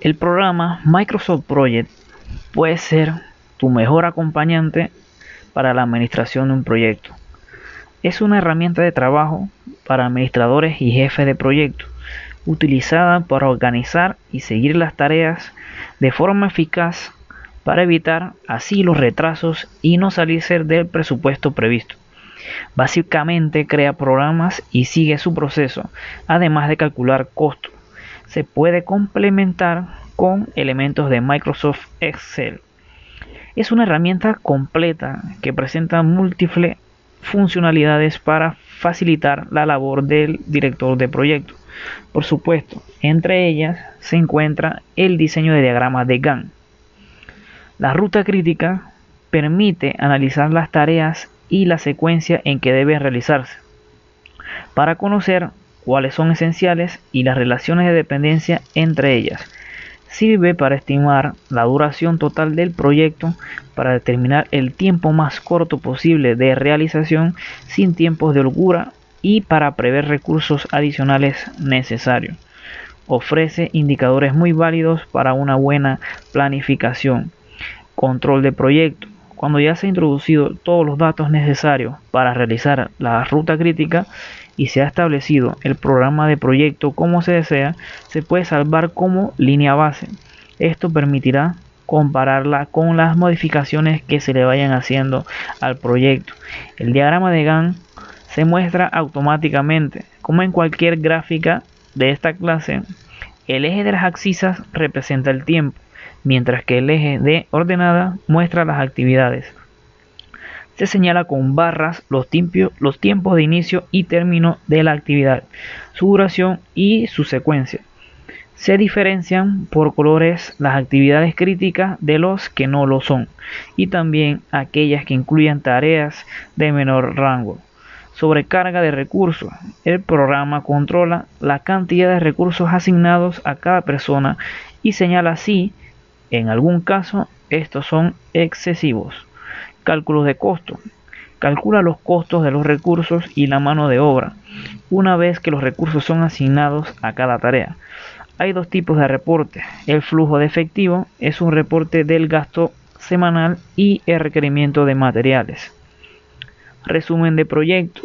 El programa Microsoft Project puede ser tu mejor acompañante para la administración de un proyecto. Es una herramienta de trabajo para administradores y jefes de proyectos, utilizada para organizar y seguir las tareas de forma eficaz para evitar así los retrasos y no salirse del presupuesto previsto. Básicamente crea programas y sigue su proceso, además de calcular costos. Se puede complementar con elementos de Microsoft Excel. Es una herramienta completa que presenta múltiples funcionalidades para facilitar la labor del director de proyecto. Por supuesto, entre ellas se encuentra el diseño de diagramas de Gantt. La ruta crítica permite analizar las tareas y la secuencia en que deben realizarse para conocer cuáles son esenciales y las relaciones de dependencia entre ellas. Sirve para estimar la duración total del proyecto, para determinar el tiempo más corto posible de realización sin tiempos de holgura y para prever recursos adicionales necesarios. Ofrece indicadores muy válidos para una buena planificación. Control de proyecto. Cuando ya se han introducido todos los datos necesarios para realizar la ruta crítica y se ha establecido el programa de proyecto como se desea, se puede salvar como línea base. Esto permitirá compararla con las modificaciones que se le vayan haciendo al proyecto. El diagrama de Gantt se muestra automáticamente. Como en cualquier gráfica de esta clase, el eje de las axisas representa el tiempo, mientras que el eje de ordenada muestra las actividades. Se señala con barras los, tiempos de inicio y término de la actividad, su duración y su secuencia. Se diferencian por colores las actividades críticas de los que no lo son y también aquellas que incluyan tareas de menor rango sobrecarga de recursos. El programa controla la cantidad de recursos asignados a cada persona y señala si, en algún caso, estos son excesivos. Cálculos de costo. Calcula los costos de los recursos y la mano de obra, una vez que los recursos son asignados a cada tarea. Hay dos tipos de reporte. El flujo de efectivo es un reporte del gasto semanal y el requerimiento de materiales. Resumen de proyecto.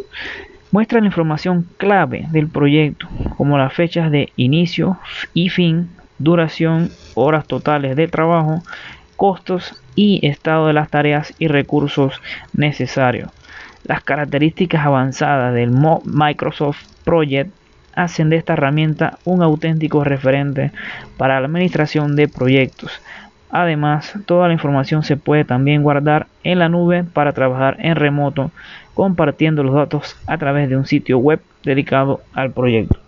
Muestra la información clave del proyecto, como las fechas de inicio y fin, duración, horas totales de trabajo, costos y estado de las tareas y recursos necesarios. Las características avanzadas del Microsoft Project hacen de esta herramienta un auténtico referente para la administración de proyectos. Además, toda la información se puede también guardar en la nube para trabajar en remoto, compartiendo los datos a través de un sitio web dedicado al proyecto.